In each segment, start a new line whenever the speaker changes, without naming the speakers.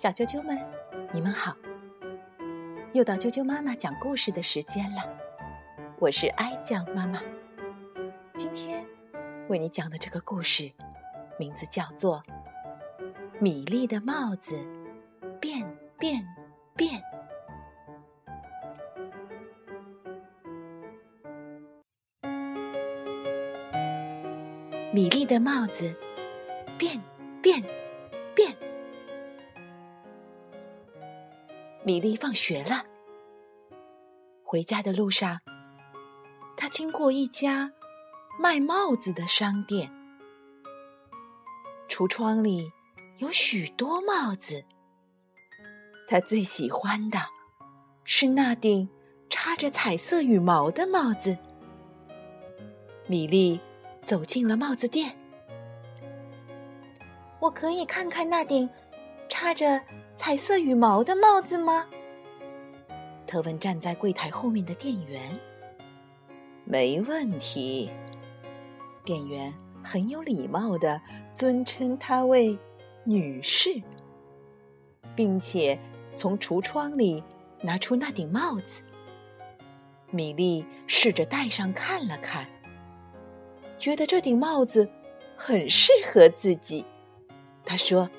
小啾啾们，你们好！又到啾啾妈妈讲故事的时间了，我是哀酱妈妈。今天为你讲的这个故事，名字叫做《米粒的帽子变变变》。米粒的帽子变变米莉放学了，回家的路上，她经过一家卖帽子的商店，橱窗里有许多帽子。她最喜欢的是那顶插着彩色羽毛的帽子。米莉走进了帽子店，我可以看看那顶插着。彩色羽毛的帽子吗？特问站在柜台后面的店员。没问题。店员很有礼貌的尊称她为女士，并且从橱窗里拿出那顶帽子。米莉试着戴上看了看，觉得这顶帽子很适合自己。她说。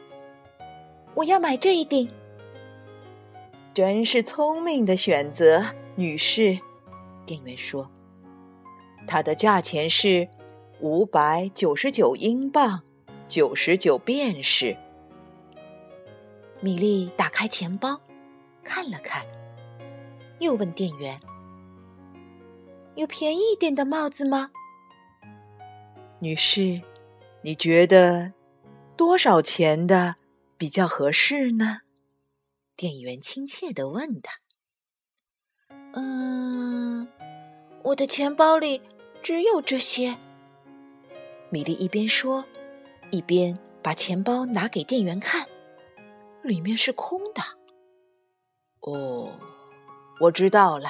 我要买这一顶，真是聪明的选择，女士。店员说：“它的价钱是五百九十九英镑，九十九便士。”米莉打开钱包，看了看，又问店员：“有便宜一点的帽子吗？”女士，你觉得多少钱的？比较合适呢？店员亲切的问他。嗯，我的钱包里只有这些。米莉一边说，一边把钱包拿给店员看，里面是空的。哦，我知道了。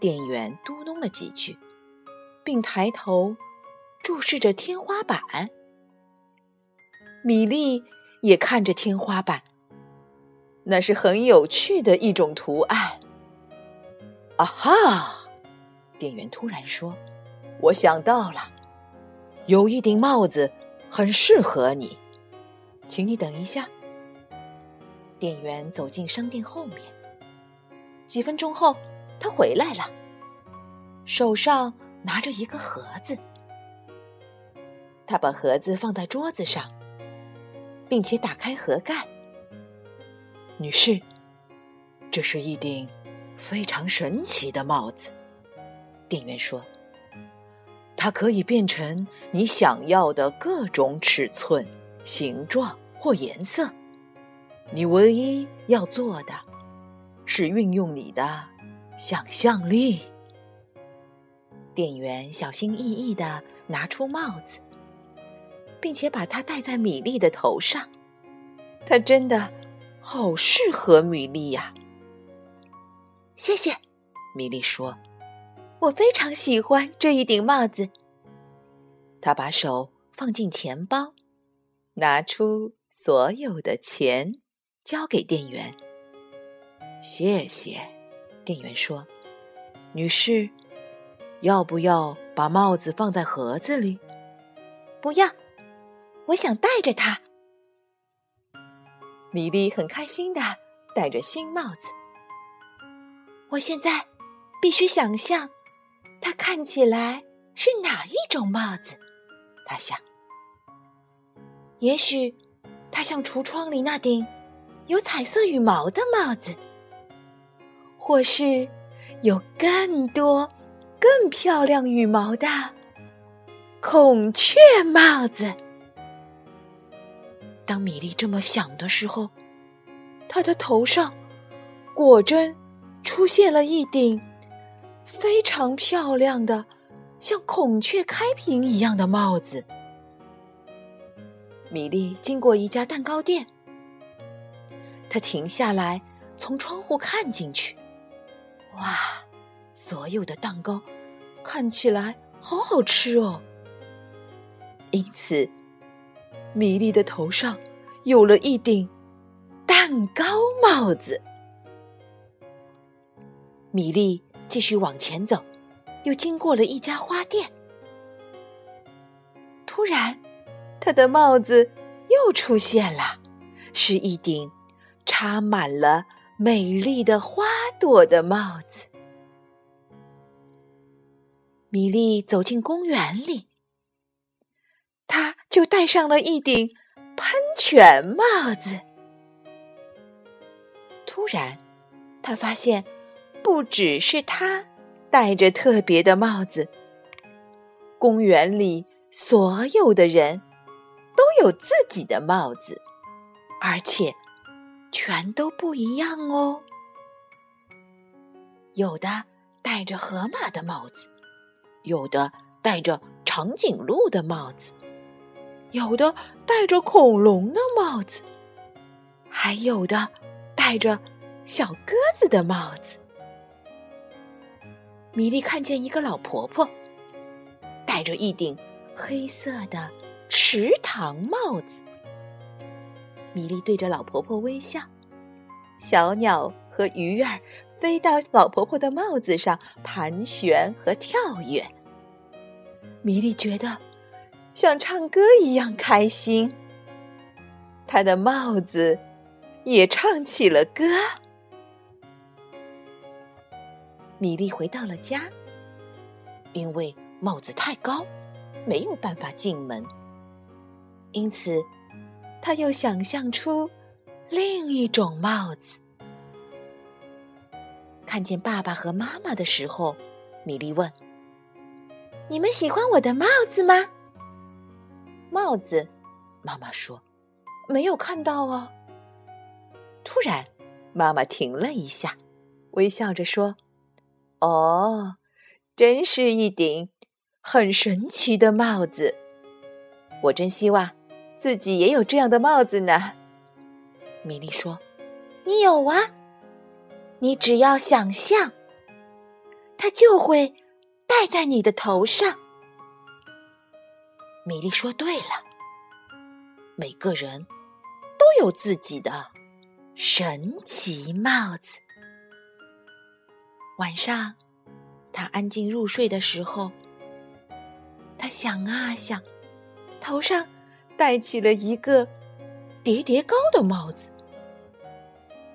店员嘟哝了几句，并抬头注视着天花板。米莉。也看着天花板，那是很有趣的一种图案。啊哈！店员突然说：“我想到了，有一顶帽子很适合你，请你等一下。”店员走进商店后面，几分钟后他回来了，手上拿着一个盒子。他把盒子放在桌子上。并且打开盒盖，女士，这是一顶非常神奇的帽子。店员说：“它可以变成你想要的各种尺寸、形状或颜色。你唯一要做的，是运用你的想象力。”店员小心翼翼的拿出帽子。并且把它戴在米莉的头上，它真的好适合米莉呀！谢谢，米莉说：“我非常喜欢这一顶帽子。”她把手放进钱包，拿出所有的钱，交给店员。谢谢，店员说：“女士，要不要把帽子放在盒子里？”不要。我想戴着它。米莉很开心的戴着新帽子。我现在必须想象，它看起来是哪一种帽子。他想，也许它像橱窗里那顶有彩色羽毛的帽子，或是有更多、更漂亮羽毛的孔雀帽子。当米莉这么想的时候，她的头上果真出现了一顶非常漂亮的、像孔雀开屏一样的帽子。米莉经过一家蛋糕店，她停下来，从窗户看进去。哇，所有的蛋糕看起来好好吃哦！因此。米莉的头上有了一顶蛋糕帽子。米莉继续往前走，又经过了一家花店。突然，她的帽子又出现了，是一顶插满了美丽的花朵的帽子。米莉走进公园里，他就戴上了一顶喷泉帽子。突然，他发现不只是他戴着特别的帽子，公园里所有的人都有自己的帽子，而且全都不一样哦。有的戴着河马的帽子。有的戴着长颈鹿的帽子，有的戴着恐龙的帽子，还有的戴着小鸽子的帽子。米莉看见一个老婆婆戴着一顶黑色的池塘帽子，米莉对着老婆婆微笑，小鸟和鱼儿飞到老婆婆的帽子上盘旋和跳跃。米莉觉得像唱歌一样开心，他的帽子也唱起了歌。米莉回到了家，因为帽子太高，没有办法进门，因此他又想象出另一种帽子。看见爸爸和妈妈的时候，米莉问。你们喜欢我的帽子吗？帽子，妈妈说：“没有看到啊。”突然，妈妈停了一下，微笑着说：“哦，真是一顶很神奇的帽子。我真希望自己也有这样的帽子呢。”米莉说：“你有啊，你只要想象，它就会。”戴在你的头上，米莉说：“对了，每个人都有自己的神奇帽子。”晚上，他安静入睡的时候，他想啊想，头上戴起了一个叠叠高的帽子。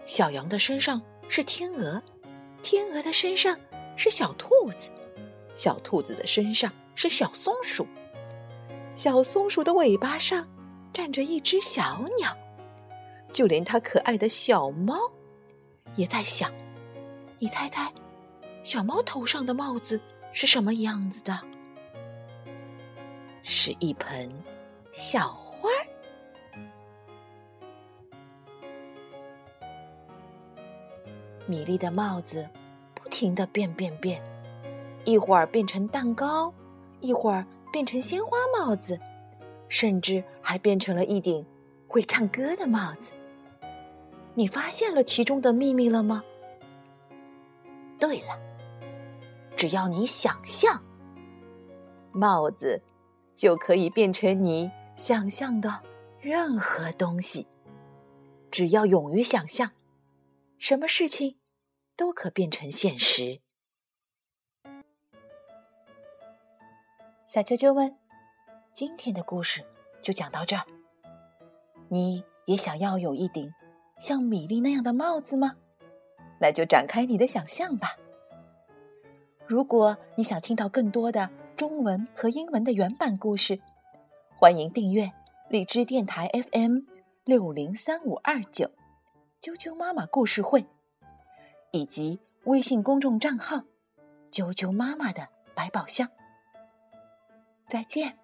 小羊的身上是天鹅，天鹅的身上是小兔子。小兔子的身上是小松鼠，小松鼠的尾巴上站着一只小鸟，就连它可爱的小猫也在想：你猜猜，小猫头上的帽子是什么样子的？是一盆小花。米粒的帽子不停的变变变。一会儿变成蛋糕，一会儿变成鲜花帽子，甚至还变成了一顶会唱歌的帽子。你发现了其中的秘密了吗？对了，只要你想象，帽子就可以变成你想象的任何东西。只要勇于想象，什么事情都可变成现实。小啾啾们，今天的故事就讲到这儿。你也想要有一顶像米粒那样的帽子吗？那就展开你的想象吧。如果你想听到更多的中文和英文的原版故事，欢迎订阅荔枝电台 FM 六零三五二九啾啾妈妈故事会，以及微信公众账号啾啾妈妈的百宝箱。再见。